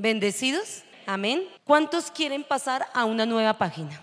¿Bendecidos? Amén. ¿Cuántos quieren pasar a una nueva página?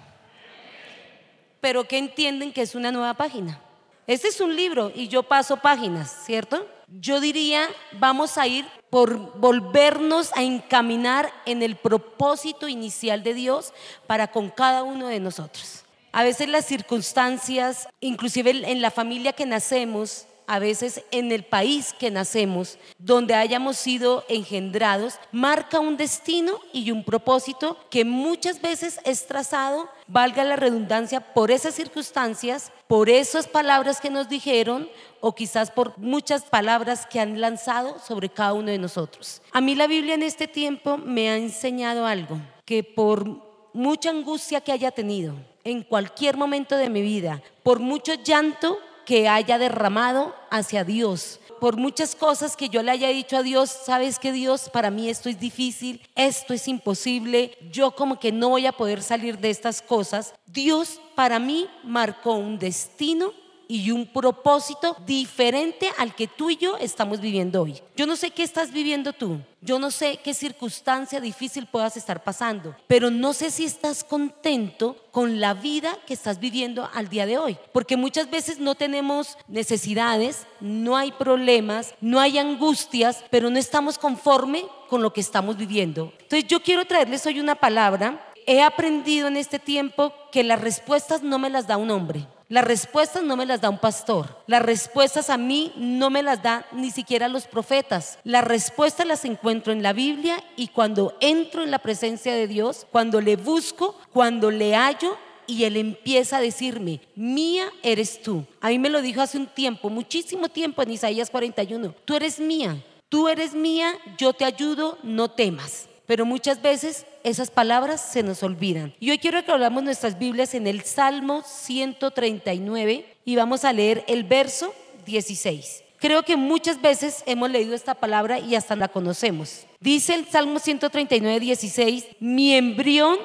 Pero ¿qué entienden que es una nueva página? Este es un libro y yo paso páginas, ¿cierto? Yo diría, vamos a ir por volvernos a encaminar en el propósito inicial de Dios para con cada uno de nosotros. A veces las circunstancias, inclusive en la familia que nacemos, a veces en el país que nacemos, donde hayamos sido engendrados, marca un destino y un propósito que muchas veces es trazado, valga la redundancia, por esas circunstancias, por esas palabras que nos dijeron o quizás por muchas palabras que han lanzado sobre cada uno de nosotros. A mí la Biblia en este tiempo me ha enseñado algo, que por mucha angustia que haya tenido en cualquier momento de mi vida, por mucho llanto que haya derramado hacia Dios. Por muchas cosas que yo le haya dicho a Dios, sabes que Dios, para mí esto es difícil, esto es imposible, yo como que no voy a poder salir de estas cosas. Dios para mí marcó un destino y un propósito diferente al que tú y yo estamos viviendo hoy. Yo no sé qué estás viviendo tú, yo no sé qué circunstancia difícil puedas estar pasando, pero no sé si estás contento con la vida que estás viviendo al día de hoy, porque muchas veces no tenemos necesidades, no hay problemas, no hay angustias, pero no estamos conforme con lo que estamos viviendo. Entonces yo quiero traerles hoy una palabra. He aprendido en este tiempo que las respuestas no me las da un hombre. Las respuestas no me las da un pastor. Las respuestas a mí no me las da ni siquiera los profetas. Las respuestas las encuentro en la Biblia y cuando entro en la presencia de Dios, cuando le busco, cuando le hallo y él empieza a decirme, mía eres tú. A mí me lo dijo hace un tiempo, muchísimo tiempo en Isaías 41. Tú eres mía, tú eres mía, yo te ayudo, no temas. Pero muchas veces esas palabras se nos olvidan. Y hoy quiero que hablamos nuestras Biblias en el Salmo 139 y vamos a leer el verso 16. Creo que muchas veces hemos leído esta palabra y hasta la conocemos. Dice el Salmo 139, 16, mi embrión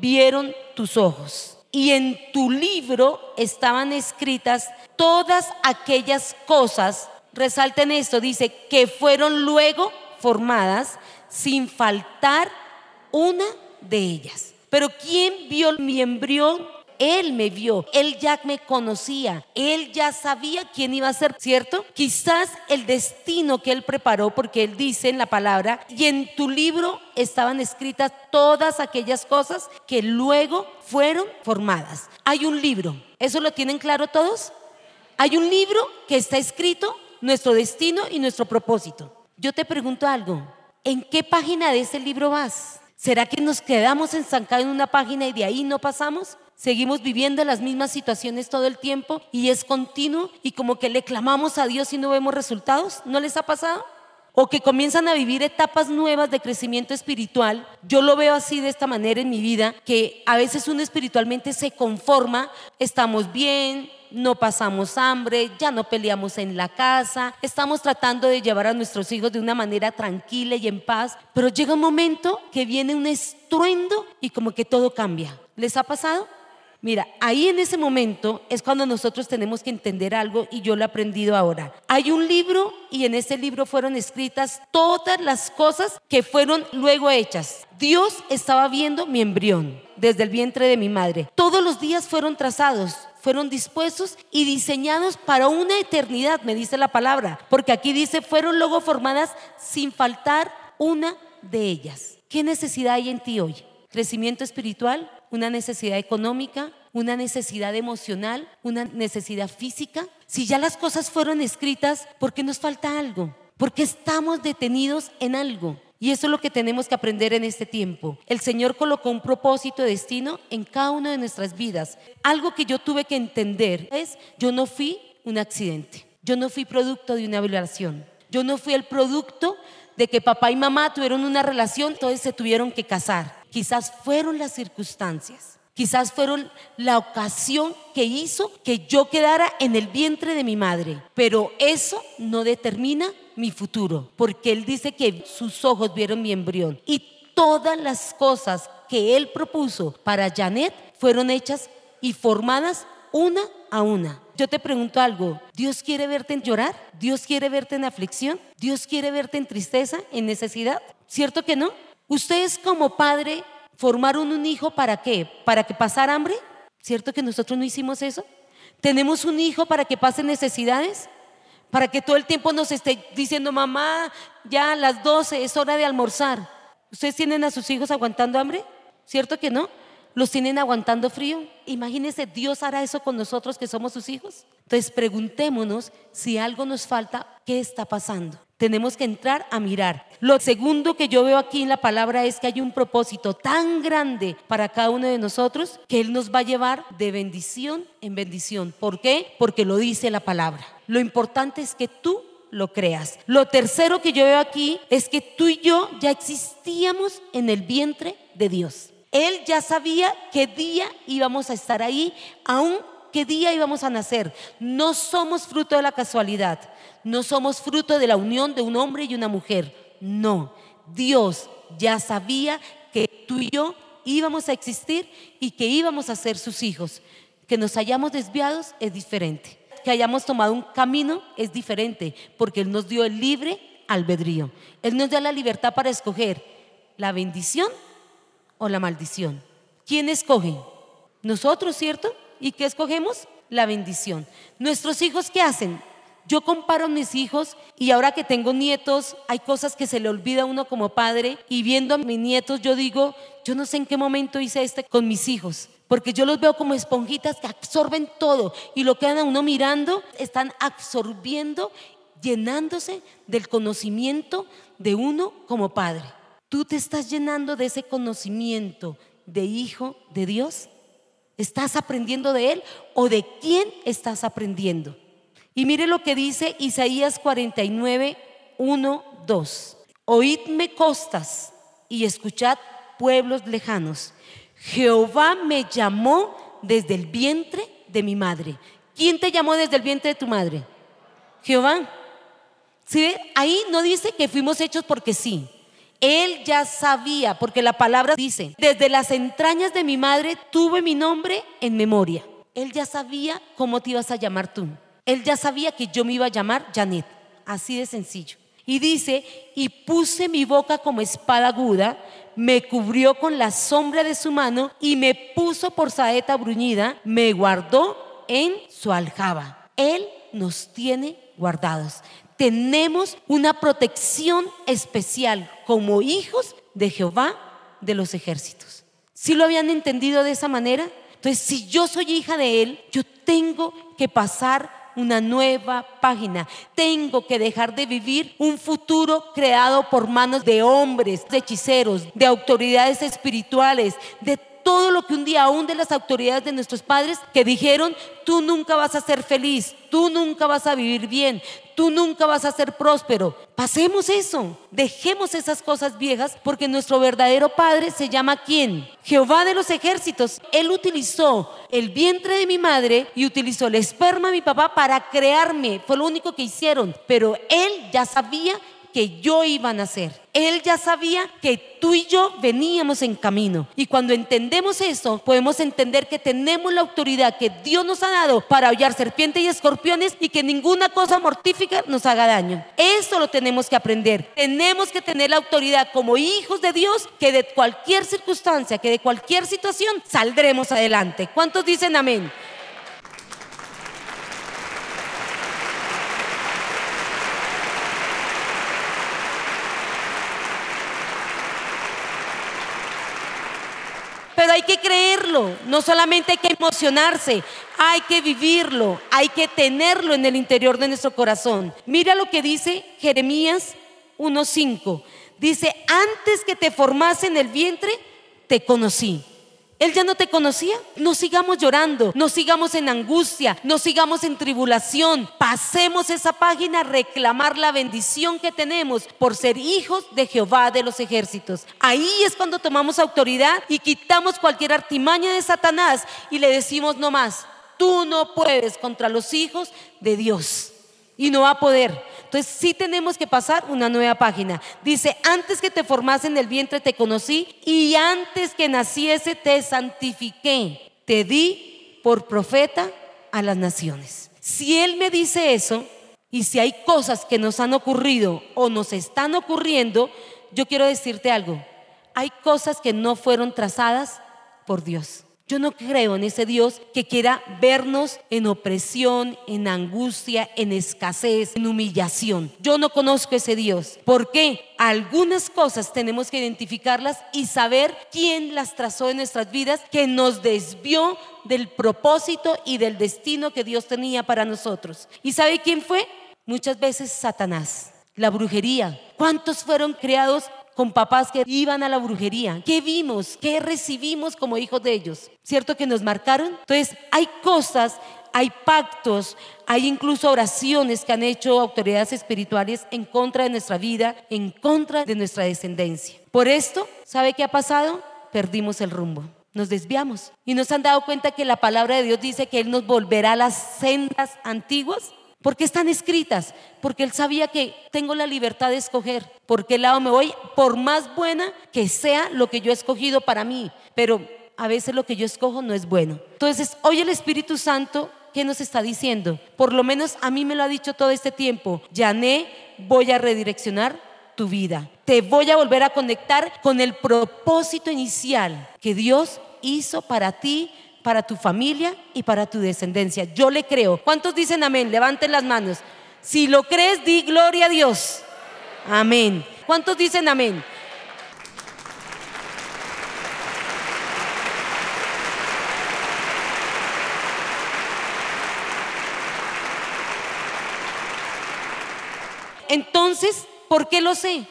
vieron tus ojos y en tu libro estaban escritas todas aquellas cosas, resalten esto, dice, que fueron luego formadas sin faltar una de ellas. Pero ¿quién vio mi embrión? Él me vio, él ya me conocía, él ya sabía quién iba a ser, ¿cierto? Quizás el destino que él preparó, porque él dice en la palabra, y en tu libro estaban escritas todas aquellas cosas que luego fueron formadas. Hay un libro, ¿eso lo tienen claro todos? Hay un libro que está escrito nuestro destino y nuestro propósito. Yo te pregunto algo, ¿en qué página de ese libro vas? ¿Será que nos quedamos estancados en una página y de ahí no pasamos? Seguimos viviendo las mismas situaciones todo el tiempo y es continuo y como que le clamamos a Dios y no vemos resultados. ¿No les ha pasado? O que comienzan a vivir etapas nuevas de crecimiento espiritual. Yo lo veo así de esta manera en mi vida, que a veces uno espiritualmente se conforma, estamos bien, no pasamos hambre, ya no peleamos en la casa, estamos tratando de llevar a nuestros hijos de una manera tranquila y en paz, pero llega un momento que viene un estruendo y como que todo cambia. ¿Les ha pasado? Mira, ahí en ese momento es cuando nosotros tenemos que entender algo y yo lo he aprendido ahora. Hay un libro y en ese libro fueron escritas todas las cosas que fueron luego hechas. Dios estaba viendo mi embrión desde el vientre de mi madre. Todos los días fueron trazados fueron dispuestos y diseñados para una eternidad, me dice la palabra, porque aquí dice, fueron luego formadas sin faltar una de ellas. ¿Qué necesidad hay en ti hoy? ¿Crecimiento espiritual? ¿Una necesidad económica? ¿Una necesidad emocional? ¿Una necesidad física? Si ya las cosas fueron escritas, ¿por qué nos falta algo? Porque estamos detenidos en algo. Y eso es lo que tenemos que aprender en este tiempo. El Señor colocó un propósito de destino en cada una de nuestras vidas. Algo que yo tuve que entender es, yo no fui un accidente. Yo no fui producto de una violación. Yo no fui el producto de que papá y mamá tuvieron una relación, entonces se tuvieron que casar. Quizás fueron las circunstancias. Quizás fueron la ocasión que hizo que yo quedara en el vientre de mi madre. Pero eso no determina mi futuro, porque Él dice que sus ojos vieron mi embrión. Y todas las cosas que Él propuso para Janet fueron hechas y formadas una a una. Yo te pregunto algo, ¿Dios quiere verte en llorar? ¿Dios quiere verte en aflicción? ¿Dios quiere verte en tristeza, en necesidad? ¿Cierto que no? Ustedes como padre formaron un hijo para qué? ¿Para que pasara hambre? ¿Cierto que nosotros no hicimos eso? ¿Tenemos un hijo para que pase necesidades? Para que todo el tiempo nos esté diciendo, mamá, ya a las 12 es hora de almorzar. ¿Ustedes tienen a sus hijos aguantando hambre? ¿Cierto que no? ¿Los tienen aguantando frío? Imagínense, Dios hará eso con nosotros que somos sus hijos. Entonces preguntémonos si algo nos falta, ¿qué está pasando? Tenemos que entrar a mirar. Lo segundo que yo veo aquí en la palabra es que hay un propósito tan grande para cada uno de nosotros que Él nos va a llevar de bendición en bendición. ¿Por qué? Porque lo dice la palabra. Lo importante es que tú lo creas. Lo tercero que yo veo aquí es que tú y yo ya existíamos en el vientre de Dios. Él ya sabía qué día íbamos a estar ahí, aún qué día íbamos a nacer. No somos fruto de la casualidad, no somos fruto de la unión de un hombre y una mujer. No, Dios ya sabía que tú y yo íbamos a existir y que íbamos a ser sus hijos. Que nos hayamos desviados es diferente. Que hayamos tomado un camino es diferente, porque Él nos dio el libre albedrío. Él nos da la libertad para escoger la bendición o la maldición. ¿Quién escoge? Nosotros, ¿cierto? ¿Y qué escogemos? La bendición. Nuestros hijos, ¿qué hacen? Yo comparo mis hijos y ahora que tengo nietos, hay cosas que se le olvida a uno como padre y viendo a mis nietos yo digo, yo no sé en qué momento hice este con mis hijos, porque yo los veo como esponjitas que absorben todo y lo quedan a uno mirando, están absorbiendo, llenándose del conocimiento de uno como padre. ¿Tú te estás llenando de ese conocimiento de hijo de Dios? ¿Estás aprendiendo de Él o de quién estás aprendiendo? Y mire lo que dice Isaías 49, 1, 2. Oídme costas y escuchad pueblos lejanos. Jehová me llamó desde el vientre de mi madre. ¿Quién te llamó desde el vientre de tu madre? Jehová. Ahí no dice que fuimos hechos porque sí. Él ya sabía, porque la palabra dice, desde las entrañas de mi madre tuve mi nombre en memoria. Él ya sabía cómo te ibas a llamar tú. Él ya sabía que yo me iba a llamar Janet. Así de sencillo. Y dice, y puse mi boca como espada aguda, me cubrió con la sombra de su mano y me puso por saeta bruñida, me guardó en su aljaba. Él nos tiene guardados tenemos una protección especial como hijos de Jehová de los ejércitos. ¿Sí lo habían entendido de esa manera? Entonces, si yo soy hija de Él, yo tengo que pasar una nueva página. Tengo que dejar de vivir un futuro creado por manos de hombres, de hechiceros, de autoridades espirituales, de todo lo que un día aún de las autoridades de nuestros padres que dijeron, tú nunca vas a ser feliz, tú nunca vas a vivir bien, tú nunca vas a ser próspero. Pasemos eso, dejemos esas cosas viejas porque nuestro verdadero Padre se llama quién? Jehová de los ejércitos. Él utilizó el vientre de mi madre y utilizó el esperma de mi papá para crearme. Fue lo único que hicieron, pero él ya sabía que yo iba a nacer. Él ya sabía que tú y yo veníamos en camino. Y cuando entendemos eso, podemos entender que tenemos la autoridad que Dios nos ha dado para hollar serpientes y escorpiones y que ninguna cosa mortífica nos haga daño. Eso lo tenemos que aprender. Tenemos que tener la autoridad como hijos de Dios que de cualquier circunstancia, que de cualquier situación saldremos adelante. ¿Cuántos dicen amén? Hay que creerlo, no solamente hay que emocionarse, hay que vivirlo, hay que tenerlo en el interior de nuestro corazón. Mira lo que dice Jeremías 1.5. Dice, antes que te formase en el vientre, te conocí. Él ya no te conocía. No sigamos llorando, no sigamos en angustia, no sigamos en tribulación. Pasemos esa página a reclamar la bendición que tenemos por ser hijos de Jehová de los ejércitos. Ahí es cuando tomamos autoridad y quitamos cualquier artimaña de Satanás y le decimos no más, tú no puedes contra los hijos de Dios. Y no va a poder. Entonces sí tenemos que pasar una nueva página. Dice, antes que te formase en el vientre te conocí y antes que naciese te santifiqué. Te di por profeta a las naciones. Si Él me dice eso y si hay cosas que nos han ocurrido o nos están ocurriendo, yo quiero decirte algo. hay cosas que no fueron trazadas por Dios. Yo no creo en ese Dios que quiera vernos en opresión, en angustia, en escasez, en humillación. Yo no conozco ese Dios. ¿Por qué? Algunas cosas tenemos que identificarlas y saber quién las trazó en nuestras vidas, que nos desvió del propósito y del destino que Dios tenía para nosotros. ¿Y sabe quién fue? Muchas veces Satanás, la brujería. ¿Cuántos fueron creados con papás que iban a la brujería. ¿Qué vimos? ¿Qué recibimos como hijos de ellos? ¿Cierto que nos marcaron? Entonces, hay cosas, hay pactos, hay incluso oraciones que han hecho autoridades espirituales en contra de nuestra vida, en contra de nuestra descendencia. Por esto, ¿sabe qué ha pasado? Perdimos el rumbo. Nos desviamos y nos han dado cuenta que la palabra de Dios dice que Él nos volverá a las sendas antiguas ¿Por qué están escritas? Porque él sabía que tengo la libertad de escoger por qué lado me voy, por más buena que sea lo que yo he escogido para mí. Pero a veces lo que yo escojo no es bueno. Entonces, hoy el Espíritu Santo, ¿qué nos está diciendo? Por lo menos a mí me lo ha dicho todo este tiempo. Yané, voy a redireccionar tu vida. Te voy a volver a conectar con el propósito inicial que Dios hizo para ti para tu familia y para tu descendencia. Yo le creo. ¿Cuántos dicen amén? Levanten las manos. Si lo crees, di gloria a Dios. Amén. ¿Cuántos dicen amén? Entonces, ¿por qué lo sé?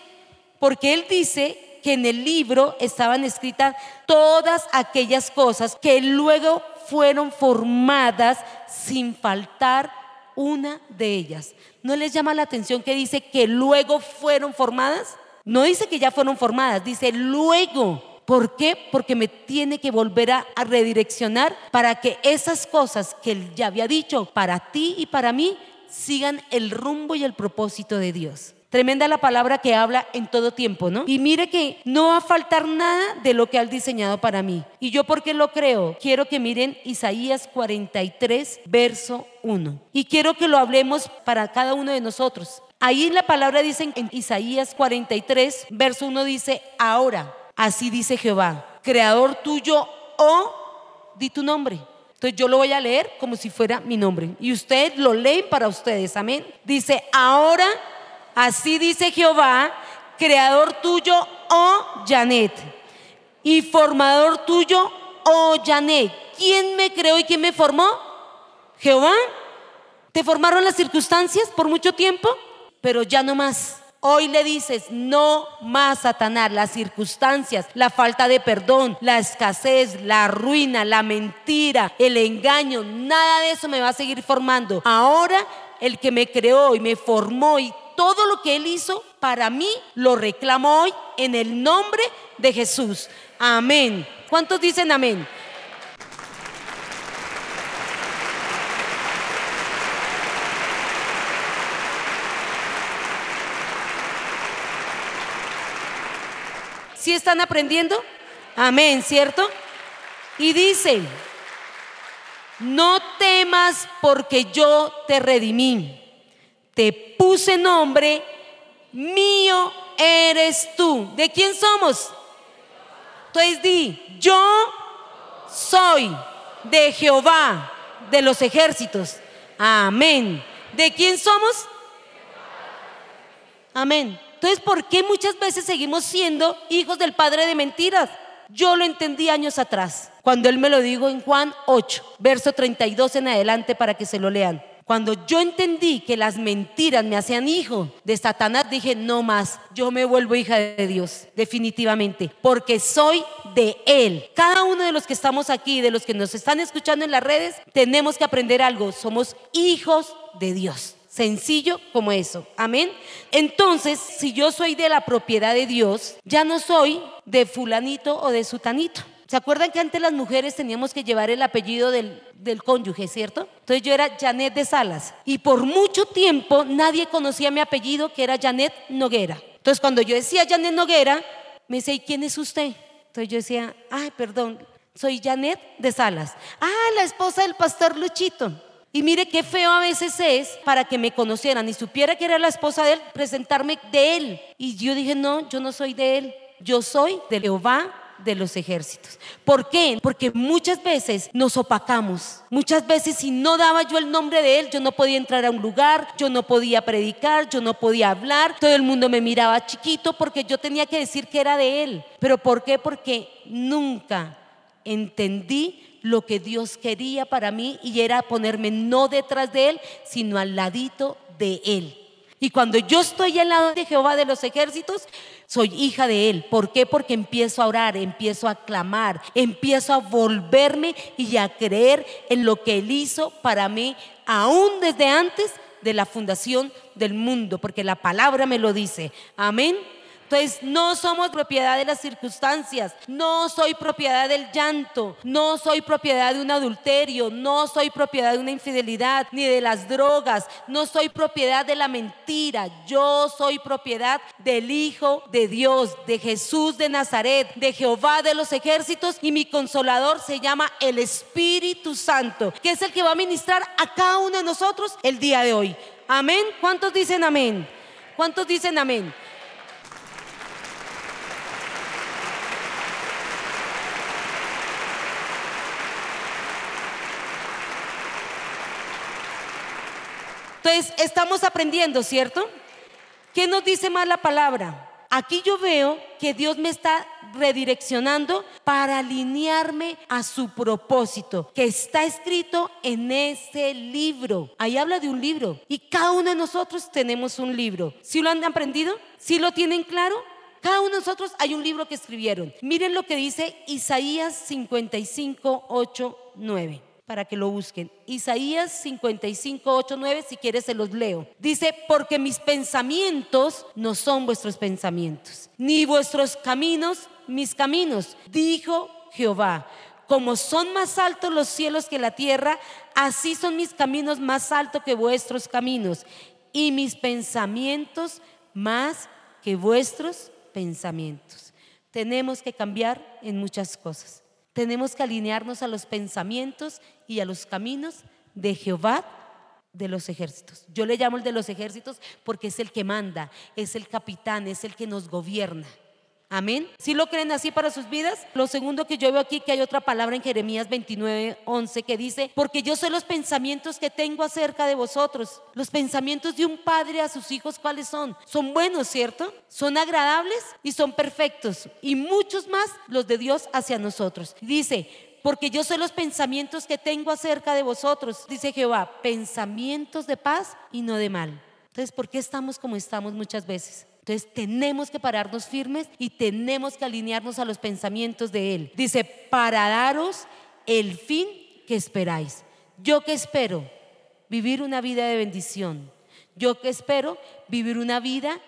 Porque Él dice que en el libro estaban escritas todas aquellas cosas que luego fueron formadas sin faltar una de ellas. ¿No les llama la atención que dice que luego fueron formadas? No dice que ya fueron formadas, dice luego. ¿Por qué? Porque me tiene que volver a, redireccionar para que esas cosas que él ya había dicho para ti y para mí sigan el rumbo y el propósito de Dios. Tremenda la palabra que habla en todo tiempo, ¿no? Y mire que no va a faltar nada de lo que ha diseñado para mí. Y yo porque lo creo, quiero que miren Isaías 43, verso 1. Y quiero que lo hablemos para cada uno de nosotros. Ahí la palabra dice en Isaías 43, verso 1 dice, ahora, así dice Jehová, creador tuyo o di tu nombre. Entonces yo lo voy a leer como si fuera mi nombre. Y ustedes lo leen para ustedes, amén. Dice, ahora Así dice Jehová, creador tuyo, oh Janet, y formador tuyo, oh Janet. ¿Quién me creó y quién me formó? Jehová. ¿Te formaron las circunstancias por mucho tiempo? Pero ya no más. Hoy le dices, no más Satanás, las circunstancias, la falta de perdón, la escasez, la ruina, la mentira, el engaño, nada de eso me va a seguir formando. Ahora el que me creó y me formó y todo lo que Él hizo para mí lo reclamo hoy en el nombre de Jesús. Amén. ¿Cuántos dicen amén? ¿Sí están aprendiendo? Amén, ¿cierto? Y dice, no temas porque yo te redimí te puse nombre, mío eres tú. ¿De quién somos? Entonces di, yo soy de Jehová, de los ejércitos. Amén. ¿De quién somos? Amén. Entonces, ¿por qué muchas veces seguimos siendo hijos del Padre de mentiras? Yo lo entendí años atrás, cuando Él me lo dijo en Juan 8, verso 32 en adelante para que se lo lean. Cuando yo entendí que las mentiras me hacían hijo de Satanás, dije, no más, yo me vuelvo hija de Dios, definitivamente, porque soy de Él. Cada uno de los que estamos aquí, de los que nos están escuchando en las redes, tenemos que aprender algo, somos hijos de Dios. Sencillo como eso. Amén. Entonces, si yo soy de la propiedad de Dios, ya no soy de fulanito o de sutanito. ¿Se acuerdan que antes las mujeres teníamos que llevar el apellido del, del, cónyuge, ¿cierto? Entonces yo era Janet de Salas y por mucho tiempo nadie conocía mi apellido que era Janet Noguera. Entonces cuando yo decía Janet Noguera, me decía, ¿y quién es usted? Entonces yo decía, ay, perdón, soy Janet de Salas. Ah, la esposa del pastor Luchito. Y mire qué feo a veces es para que me conocieran y supiera que era la esposa de él, presentarme de él. Y yo dije, no, yo no soy de él. yo soy de Jehová de los ejércitos. ¿Por qué? Porque muchas veces nos opacamos. Muchas veces si no daba yo el nombre de Él, yo no podía entrar a un lugar, yo no podía predicar, yo no podía hablar, todo el mundo me miraba chiquito porque yo tenía que decir que era de Él. ¿Pero por qué? Porque nunca entendí lo que Dios quería para mí y era ponerme no detrás de Él, sino al ladito de Él. Y cuando yo estoy al lado de Jehová de los ejércitos, soy hija de Él. ¿Por qué? Porque empiezo a orar, empiezo a clamar, empiezo a volverme y a creer en lo que Él hizo para mí, aún desde antes de la fundación del mundo, porque la palabra me lo dice. Amén. Entonces, no somos propiedad de las circunstancias, no soy propiedad del llanto, no soy propiedad de un adulterio, no soy propiedad de una infidelidad, ni de las drogas, no soy propiedad de la mentira, yo soy propiedad del Hijo de Dios, de Jesús de Nazaret, de Jehová de los ejércitos y mi consolador se llama el Espíritu Santo, que es el que va a ministrar a cada uno de nosotros el día de hoy. Amén. ¿Cuántos dicen amén? ¿Cuántos dicen amén? Entonces, estamos aprendiendo, ¿cierto? ¿Qué nos dice más la palabra? Aquí yo veo que Dios me está redireccionando para alinearme a su propósito, que está escrito en ese libro. Ahí habla de un libro y cada uno de nosotros tenemos un libro. ¿Sí lo han aprendido? ¿Sí lo tienen claro? Cada uno de nosotros hay un libro que escribieron. Miren lo que dice Isaías 55, 8, 9 para que lo busquen. Isaías 55, 8, 9, si quieres se los leo. Dice, porque mis pensamientos no son vuestros pensamientos, ni vuestros caminos mis caminos, dijo Jehová. Como son más altos los cielos que la tierra, así son mis caminos más altos que vuestros caminos, y mis pensamientos más que vuestros pensamientos. Tenemos que cambiar en muchas cosas. Tenemos que alinearnos a los pensamientos y a los caminos de Jehová de los ejércitos. Yo le llamo el de los ejércitos porque es el que manda, es el capitán, es el que nos gobierna. Amén. Si lo creen así para sus vidas? Lo segundo que yo veo aquí, que hay otra palabra en Jeremías 29, 11 que dice, porque yo sé los pensamientos que tengo acerca de vosotros. Los pensamientos de un padre a sus hijos, ¿cuáles son? Son buenos, ¿cierto? Son agradables y son perfectos. Y muchos más los de Dios hacia nosotros. Dice, porque yo sé los pensamientos que tengo acerca de vosotros, dice Jehová, pensamientos de paz y no de mal. Entonces, ¿por qué estamos como estamos muchas veces? Entonces tenemos que pararnos firmes y tenemos que alinearnos a los pensamientos de Él. Dice, para daros el fin que esperáis. Yo que espero vivir una vida de bendición. Yo que espero vivir una vida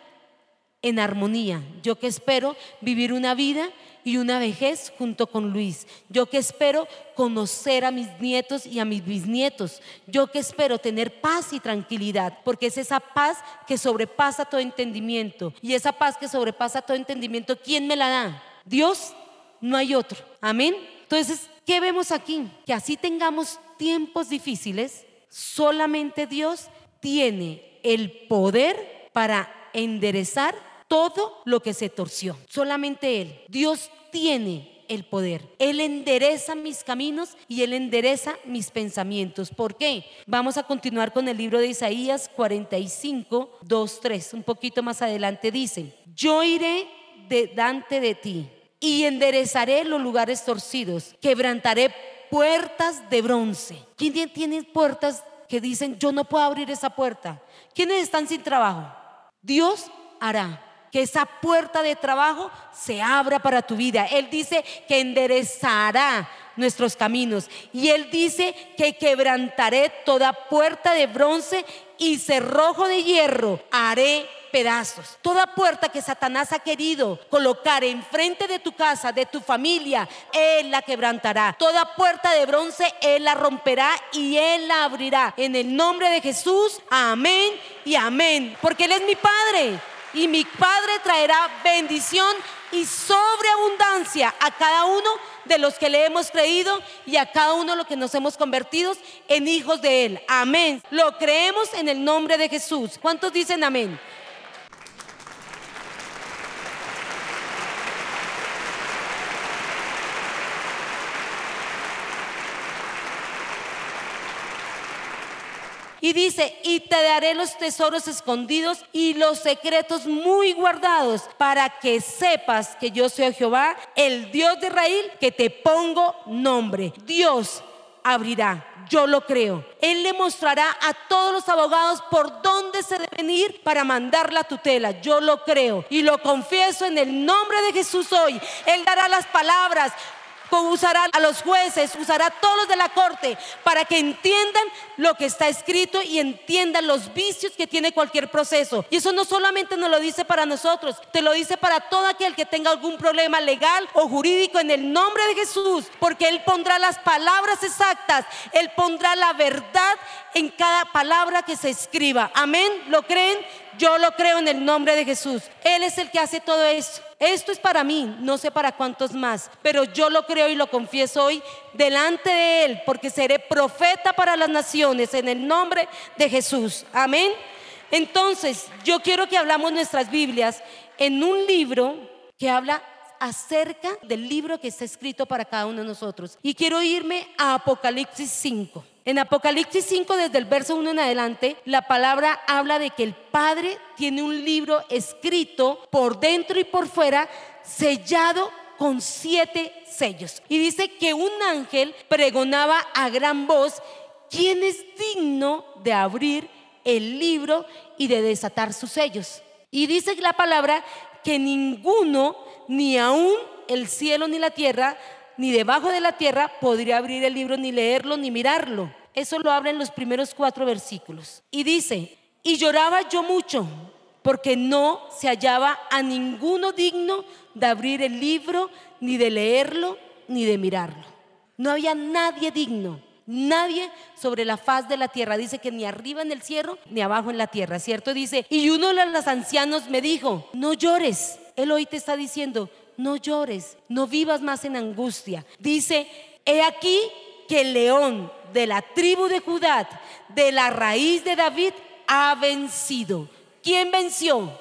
en armonía. Yo que espero vivir una vida y una vejez junto con Luis. Yo que espero conocer a mis nietos y a mis bisnietos. Yo que espero tener paz y tranquilidad, porque es esa paz que sobrepasa todo entendimiento. Y esa paz que sobrepasa todo entendimiento, ¿quién me la da? Dios, no hay otro. Amén. Entonces, ¿qué vemos aquí? Que así tengamos tiempos difíciles, solamente Dios tiene el poder para enderezar todo lo que se torció. Solamente Él. Dios tiene el poder. Él endereza mis caminos y Él endereza mis pensamientos. ¿Por qué? Vamos a continuar con el libro de Isaías 45, 2, 3. Un poquito más adelante dice, yo iré delante de ti y enderezaré los lugares torcidos, quebrantaré puertas de bronce. ¿Quién tiene puertas que dicen, yo no puedo abrir esa puerta? ¿Quiénes están sin trabajo? Dios hará que esa puerta de trabajo se abra para tu vida. Él dice que enderezará nuestros caminos. Y Él dice que quebrantaré toda puerta de bronce y cerrojo de hierro. Haré pedazos. Toda puerta que Satanás ha querido colocar enfrente de tu casa, de tu familia, Él la quebrantará. Toda puerta de bronce, Él la romperá y Él la abrirá. En el nombre de Jesús, amén y amén. Porque Él es mi Padre y mi Padre traerá bendición y sobreabundancia a cada uno de los que le hemos creído y a cada uno de los que nos hemos convertido en hijos de Él. Amén. Lo creemos en el nombre de Jesús. ¿Cuántos dicen amén? Y dice, y te daré los tesoros escondidos y los secretos muy guardados para que sepas que yo soy Jehová, el Dios de Israel, que te pongo nombre. Dios abrirá. Yo lo creo. Él le mostrará a todos los abogados por dónde se deben ir para mandar la tutela. Yo lo creo y lo confieso en el nombre de Jesús hoy. Él dará las palabras, usará a los jueces, usará a todos los de la corte para que entiendan lo que está escrito y entiendan los vicios que tiene cualquier proceso. Y eso no solamente nos lo dice para nosotros, te lo dice para todo aquel que tenga algún problema legal o jurídico en el nombre de Jesús, porque Él pondrá las palabras exactas, Él pondrá la verdad en cada palabra que se escriba. Amén, ¿lo creen? Yo lo creo en el nombre de Jesús. Él es el que hace todo esto. Esto es para mí, no sé para cuántos más, pero yo lo creo y lo confieso hoy delante de Él, porque seré profeta para las naciones en el nombre de Jesús. Amén. Entonces, yo quiero que hablamos nuestras Biblias en un libro que habla acerca del libro que está escrito para cada uno de nosotros. Y quiero irme a Apocalipsis 5. En Apocalipsis 5, desde el verso 1 en adelante, la palabra habla de que el Padre tiene un libro escrito por dentro y por fuera, sellado con siete sellos. Y dice que un ángel pregonaba a gran voz, ¿quién es digno de abrir el libro y de desatar sus sellos? Y dice la palabra que ninguno, ni aún el cielo ni la tierra, ni debajo de la tierra podría abrir el libro, ni leerlo, ni mirarlo. Eso lo habla en los primeros cuatro versículos. Y dice, y lloraba yo mucho, porque no se hallaba a ninguno digno de abrir el libro, ni de leerlo, ni de mirarlo. No había nadie digno, nadie sobre la faz de la tierra. Dice que ni arriba en el cielo, ni abajo en la tierra, ¿cierto? Dice, y uno de los ancianos me dijo, no llores. Él hoy te está diciendo, no llores, no vivas más en angustia. Dice, he aquí que el león de la tribu de Judá, de la raíz de David, ha vencido. ¿Quién venció?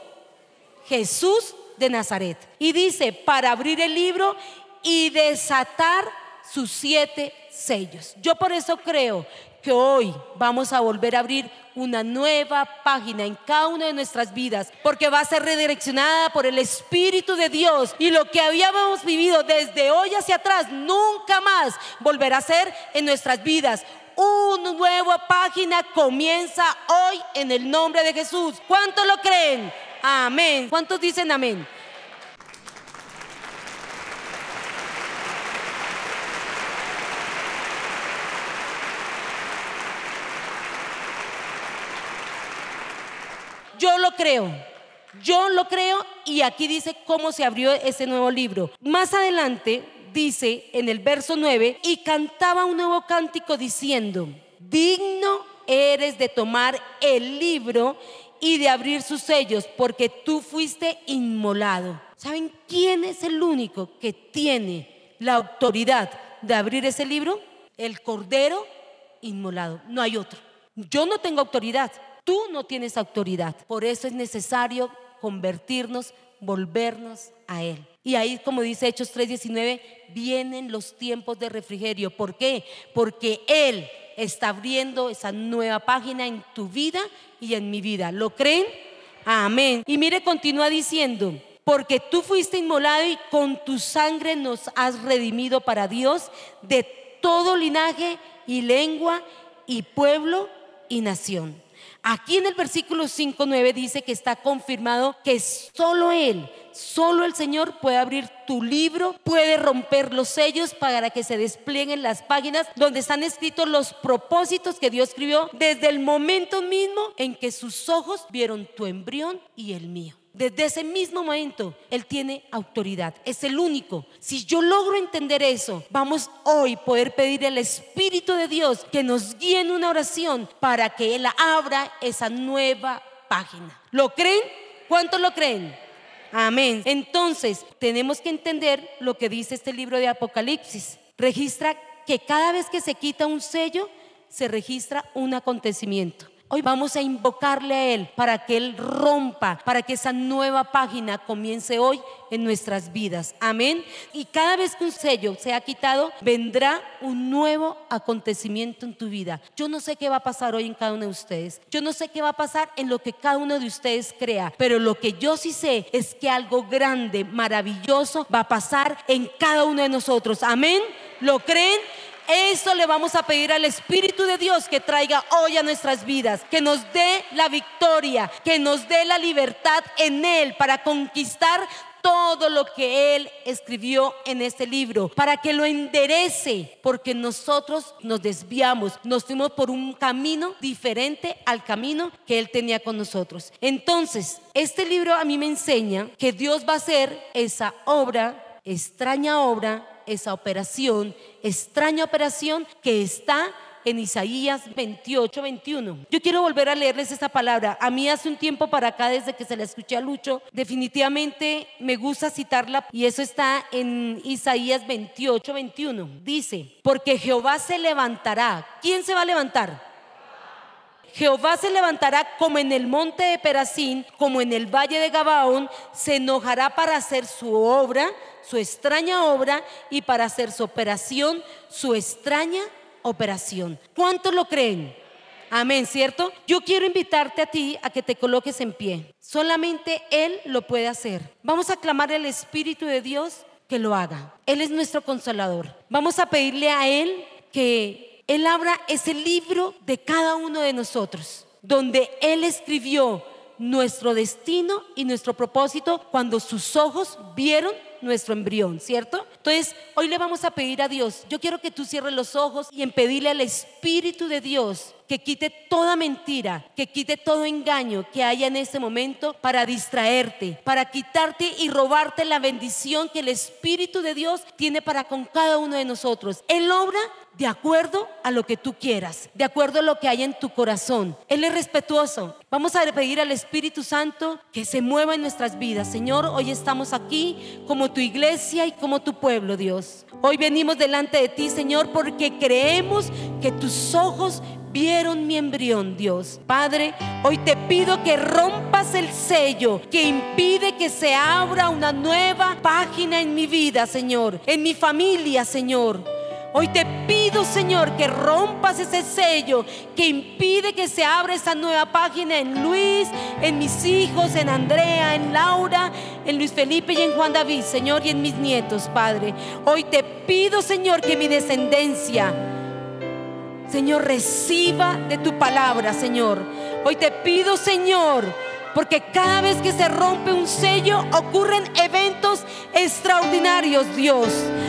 Jesús de Nazaret. Y dice, para abrir el libro y desatar sus siete sellos. Yo por eso creo que hoy vamos a volver a abrir una nueva página en cada una de nuestras vidas, porque va a ser redireccionada por el Espíritu de Dios y lo que habíamos vivido desde hoy hacia atrás nunca más volverá a ser en nuestras vidas. Una nueva página comienza hoy en el nombre de Jesús. ¿Cuántos lo creen? Amén. ¿Cuántos dicen amén? Yo lo creo. Yo lo creo y aquí dice cómo se abrió ese nuevo libro. Más adelante dice en el verso 9, y cantaba un nuevo cántico diciendo, digno eres de tomar el libro y de abrir sus sellos, porque tú fuiste inmolado. ¿Saben quién es el único que tiene la autoridad de abrir ese libro? El cordero inmolado. No hay otro. Yo no tengo autoridad. Tú no tienes autoridad. Por eso es necesario convertirnos, volvernos a Él. Y ahí, como dice Hechos 3:19, vienen los tiempos de refrigerio. ¿Por qué? Porque Él está abriendo esa nueva página en tu vida y en mi vida. ¿Lo creen? Amén. Y mire, continúa diciendo, porque tú fuiste inmolado y con tu sangre nos has redimido para Dios de todo linaje y lengua y pueblo y nación. Aquí en el versículo 5, 9 dice que está confirmado que solo Él, solo el Señor puede abrir tu libro, puede romper los sellos para que se desplieguen las páginas donde están escritos los propósitos que Dios escribió desde el momento mismo en que sus ojos vieron tu embrión y el mío. Desde ese mismo momento, Él tiene autoridad. Es el único. Si yo logro entender eso, vamos hoy poder pedir al Espíritu de Dios que nos guíe en una oración para que Él abra esa nueva página. ¿Lo creen? ¿Cuántos lo creen? Amén. Entonces, tenemos que entender lo que dice este libro de Apocalipsis. Registra que cada vez que se quita un sello, se registra un acontecimiento. Hoy vamos a invocarle a Él para que Él rompa, para que esa nueva página comience hoy en nuestras vidas. Amén. Y cada vez que un sello sea quitado, vendrá un nuevo acontecimiento en tu vida. Yo no sé qué va a pasar hoy en cada uno de ustedes. Yo no sé qué va a pasar en lo que cada uno de ustedes crea. Pero lo que yo sí sé es que algo grande, maravilloso va a pasar en cada uno de nosotros. Amén. ¿Lo creen? Eso le vamos a pedir al Espíritu de Dios que traiga hoy a nuestras vidas, que nos dé la victoria, que nos dé la libertad en Él para conquistar todo lo que Él escribió en este libro, para que lo enderece, porque nosotros nos desviamos, nos fuimos por un camino diferente al camino que Él tenía con nosotros. Entonces, este libro a mí me enseña que Dios va a hacer esa obra, extraña obra, esa operación, extraña operación que está en Isaías 28, 21. Yo quiero volver a leerles esta palabra. A mí hace un tiempo para acá, desde que se la escuché a Lucho, definitivamente me gusta citarla y eso está en Isaías 28, 21. Dice, porque Jehová se levantará. ¿Quién se va a levantar? Jehová se levantará como en el monte de Perasín, como en el valle de Gabaón, se enojará para hacer su obra, su extraña obra, y para hacer su operación, su extraña operación. ¿Cuántos lo creen? Amén, ¿cierto? Yo quiero invitarte a ti a que te coloques en pie. Solamente Él lo puede hacer. Vamos a clamar al Espíritu de Dios que lo haga. Él es nuestro consolador. Vamos a pedirle a Él que él abra ese libro de cada uno de nosotros, donde Él escribió nuestro destino y nuestro propósito cuando sus ojos vieron nuestro embrión, ¿cierto? Entonces, hoy le vamos a pedir a Dios, yo quiero que tú cierres los ojos y en pedirle al Espíritu de Dios que quite toda mentira, que quite todo engaño que haya en este momento para distraerte, para quitarte y robarte la bendición que el Espíritu de Dios tiene para con cada uno de nosotros. Él obra de acuerdo a lo que tú quieras, de acuerdo a lo que hay en tu corazón. Él es respetuoso. Vamos a pedir al Espíritu Santo que se mueva en nuestras vidas. Señor, hoy estamos aquí como tu iglesia y como tu pueblo, Dios. Hoy venimos delante de ti, Señor, porque creemos que tus ojos vieron mi embrión, Dios. Padre, hoy te pido que rompas el sello que impide que se abra una nueva página en mi vida, Señor, en mi familia, Señor. Hoy te pido, Señor, que rompas ese sello que impide que se abra esa nueva página en Luis, en mis hijos, en Andrea, en Laura, en Luis Felipe y en Juan David, Señor, y en mis nietos, Padre. Hoy te pido, Señor, que mi descendencia, Señor, reciba de tu palabra, Señor. Hoy te pido, Señor, porque cada vez que se rompe un sello ocurren eventos extraordinarios, Dios.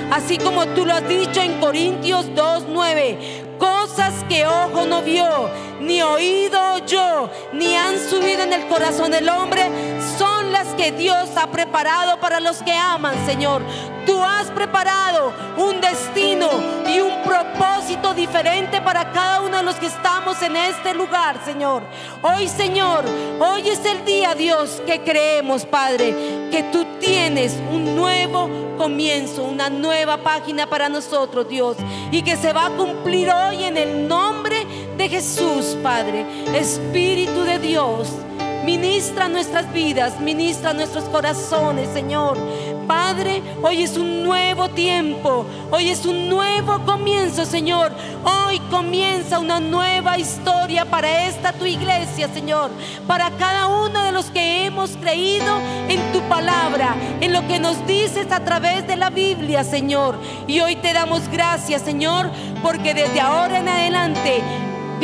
Así como tú lo has dicho en Corintios 2.9. Cosas que ojo no vio, ni oído oyó, ni han subido en el corazón del hombre, son que Dios ha preparado para los que aman, Señor. Tú has preparado un destino y un propósito diferente para cada uno de los que estamos en este lugar, Señor. Hoy, Señor, hoy es el día, Dios, que creemos, Padre, que tú tienes un nuevo comienzo, una nueva página para nosotros, Dios, y que se va a cumplir hoy en el nombre de Jesús, Padre. Espíritu de Dios. Ministra nuestras vidas, ministra nuestros corazones, Señor. Padre, hoy es un nuevo tiempo, hoy es un nuevo comienzo, Señor. Hoy comienza una nueva historia para esta tu iglesia, Señor. Para cada uno de los que hemos creído en tu palabra, en lo que nos dices a través de la Biblia, Señor. Y hoy te damos gracias, Señor, porque desde ahora en adelante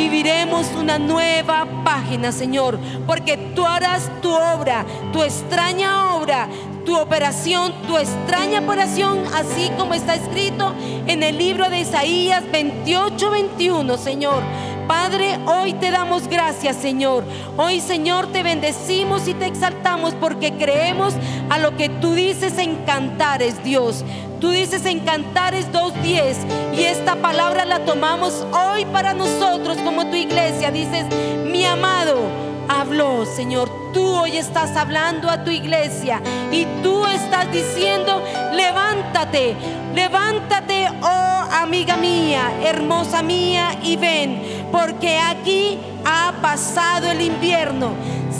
viviremos una nueva página, Señor, porque tú harás tu obra, tu extraña obra, tu operación, tu extraña operación, así como está escrito en el libro de Isaías 28, 21, Señor. Padre, hoy te damos gracias, Señor. Hoy, Señor, te bendecimos y te exaltamos porque creemos a lo que tú dices en Cantares, Dios. Tú dices en Cantares 2.10 y esta palabra la tomamos hoy para nosotros como tu iglesia. Dices, mi amado, habló, Señor. Tú hoy estás hablando a tu iglesia y tú estás diciendo, levántate, levántate, oh amiga mía, hermosa mía, y ven, porque aquí Ha pasado el invierno,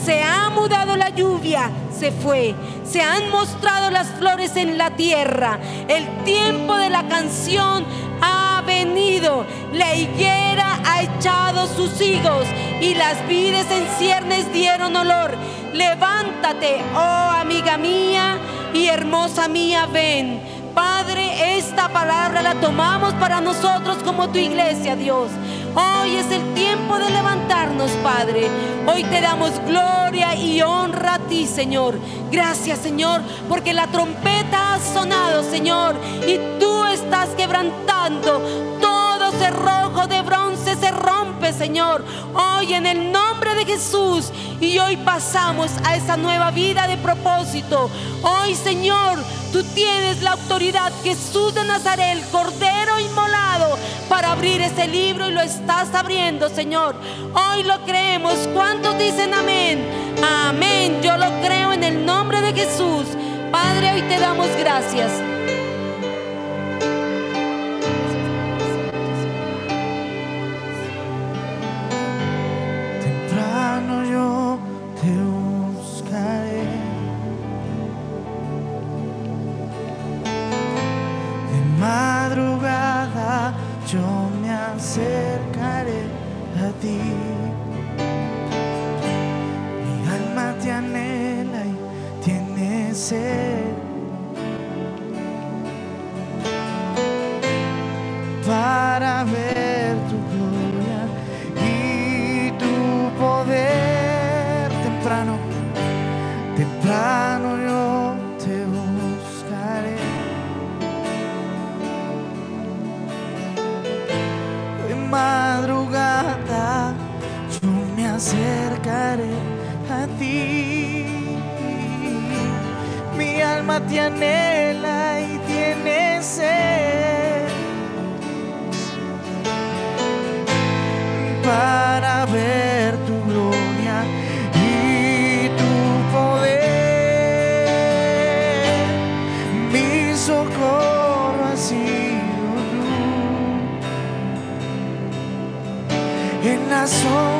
se ha mudado la lluvia, se fue. Se han mostrado las flores en la tierra. El tiempo de la canción ha venido. La higuera ha echado sus higos y las vides en ciernes dieron olor. Levántate, oh amiga mía y hermosa mía, ven. Padre, esta palabra la tomamos para nosotros como tu iglesia, Dios. Hoy es el tiempo de levantarnos, Padre. Hoy te damos gloria y honra a ti, Señor. Gracias, Señor, porque la trompeta ha sonado, Señor, y tú estás quebrantando todo cerrojo de bronce se rompe, Señor. Hoy en el nombre de Jesús y hoy pasamos a esa nueva vida de propósito. Hoy, Señor, Tú tienes la autoridad, Jesús de Nazaret, el Cordero inmolado, para abrir ese libro y lo estás abriendo, Señor. Hoy lo creemos. ¿Cuántos dicen amén? Amén. Yo lo creo en el nombre de Jesús. Padre, hoy te damos gracias. 从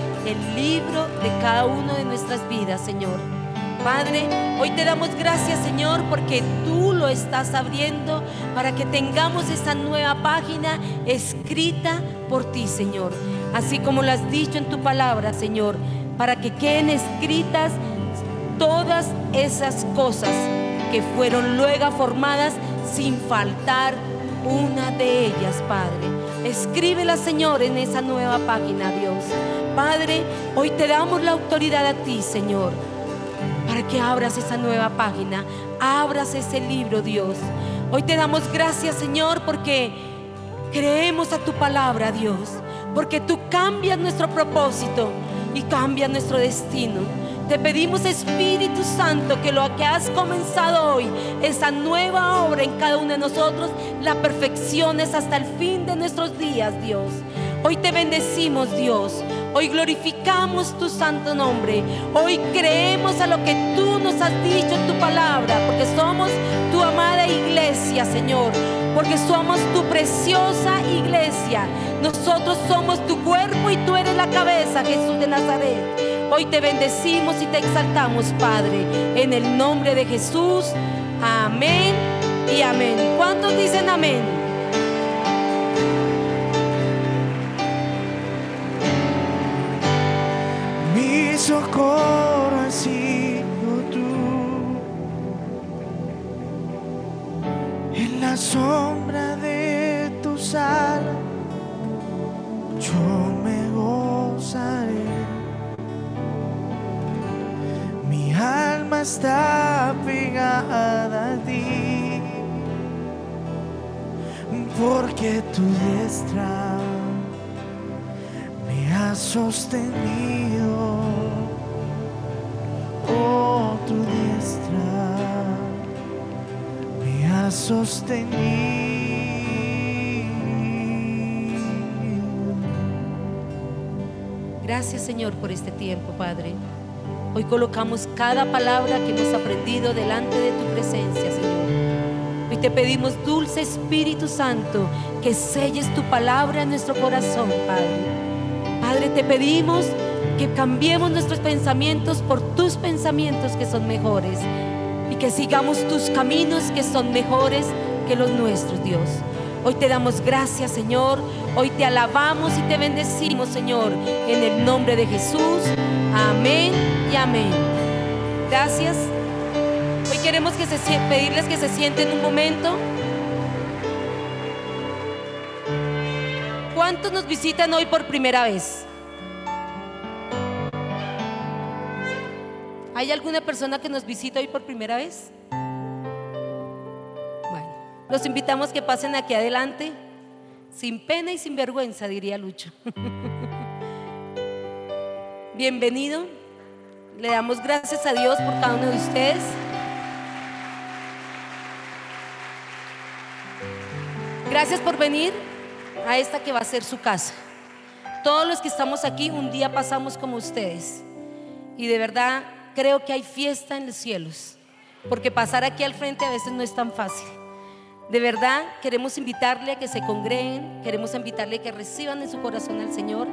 el libro de cada uno de nuestras vidas, Señor. Padre, hoy te damos gracias, Señor, porque tú lo estás abriendo para que tengamos esa nueva página escrita por ti, Señor. Así como lo has dicho en tu palabra, Señor, para que queden escritas todas esas cosas que fueron luego formadas sin faltar una de ellas, Padre. Escríbela, Señor, en esa nueva página, Dios. Padre, hoy te damos la autoridad a ti, Señor, para que abras esa nueva página, abras ese libro, Dios. Hoy te damos gracias, Señor, porque creemos a tu palabra, Dios, porque tú cambias nuestro propósito y cambias nuestro destino. Te pedimos Espíritu Santo que lo que has comenzado hoy, esa nueva obra en cada uno de nosotros, la perfecciones hasta el fin de nuestros días, Dios. Hoy te bendecimos, Dios. Hoy glorificamos tu santo nombre. Hoy creemos a lo que tú nos has dicho en tu palabra, porque somos tu amada iglesia, Señor. Porque somos tu preciosa iglesia. Nosotros somos tu cuerpo y tú eres la cabeza, Jesús de Nazaret. Hoy te bendecimos y te exaltamos, Padre, en el nombre de Jesús. Amén y amén. ¿Cuántos dicen amén? Socorro has sido tú. En la sombra de tu alas yo me gozaré. Mi alma está pegada a ti, porque tu diestra me ha sostenido sostenido. Gracias Señor por este tiempo, Padre. Hoy colocamos cada palabra que hemos aprendido delante de tu presencia, Señor. Hoy te pedimos, dulce Espíritu Santo, que selles tu palabra en nuestro corazón, Padre. Padre, te pedimos que cambiemos nuestros pensamientos por tus pensamientos que son mejores que sigamos tus caminos que son mejores que los nuestros, Dios. Hoy te damos gracias, Señor. Hoy te alabamos y te bendecimos, Señor, en el nombre de Jesús. Amén y amén. Gracias. Hoy queremos que se, pedirles que se sienten un momento. ¿Cuántos nos visitan hoy por primera vez? ¿Hay alguna persona que nos visita hoy por primera vez? Bueno, los invitamos que pasen aquí adelante, sin pena y sin vergüenza, diría Lucho. Bienvenido. Le damos gracias a Dios por cada uno de ustedes. Gracias por venir a esta que va a ser su casa. Todos los que estamos aquí un día pasamos como ustedes. Y de verdad creo que hay fiesta en los cielos, porque pasar aquí al frente a veces no es tan fácil. De verdad, queremos invitarle a que se congreguen, queremos invitarle a que reciban en su corazón al Señor,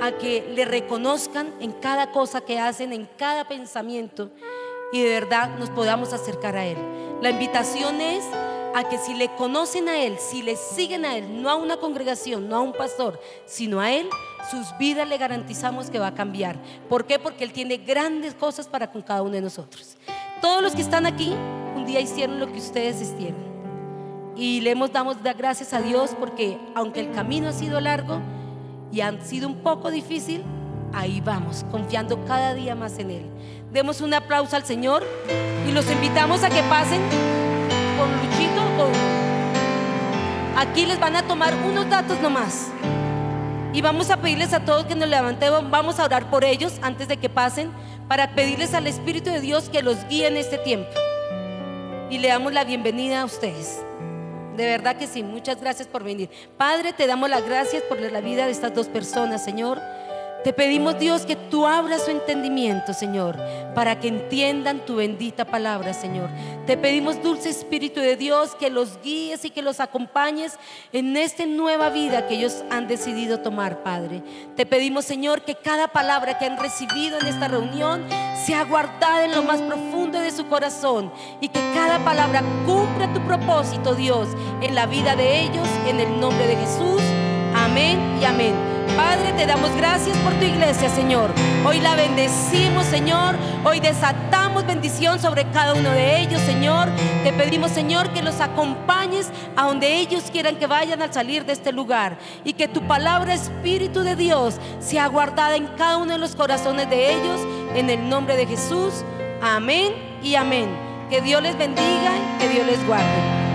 a que le reconozcan en cada cosa que hacen, en cada pensamiento, y de verdad nos podamos acercar a Él. La invitación es a que si le conocen a Él, si le siguen a Él, no a una congregación, no a un pastor, sino a Él, sus vidas le garantizamos que va a cambiar. ¿Por qué? Porque Él tiene grandes cosas para con cada uno de nosotros. Todos los que están aquí un día hicieron lo que ustedes hicieron. Y le hemos dado gracias a Dios porque aunque el camino ha sido largo y ha sido un poco difícil, ahí vamos, confiando cada día más en Él. Demos un aplauso al Señor y los invitamos a que pasen con Luchito. Aquí les van a tomar unos datos nomás. Y vamos a pedirles a todos que nos levantemos, vamos a orar por ellos antes de que pasen, para pedirles al Espíritu de Dios que los guíe en este tiempo. Y le damos la bienvenida a ustedes. De verdad que sí, muchas gracias por venir. Padre, te damos las gracias por la vida de estas dos personas, Señor. Te pedimos, Dios, que tú abras su entendimiento, Señor, para que entiendan tu bendita palabra, Señor. Te pedimos, dulce Espíritu de Dios, que los guíes y que los acompañes en esta nueva vida que ellos han decidido tomar, Padre. Te pedimos, Señor, que cada palabra que han recibido en esta reunión sea guardada en lo más profundo de su corazón y que cada palabra cumpla tu propósito, Dios, en la vida de ellos, en el nombre de Jesús. Amén y amén. Padre, te damos gracias por tu iglesia, Señor. Hoy la bendecimos, Señor. Hoy desatamos bendición sobre cada uno de ellos, Señor. Te pedimos, Señor, que los acompañes a donde ellos quieran que vayan al salir de este lugar. Y que tu palabra, Espíritu de Dios, sea guardada en cada uno de los corazones de ellos. En el nombre de Jesús. Amén y amén. Que Dios les bendiga, que Dios les guarde.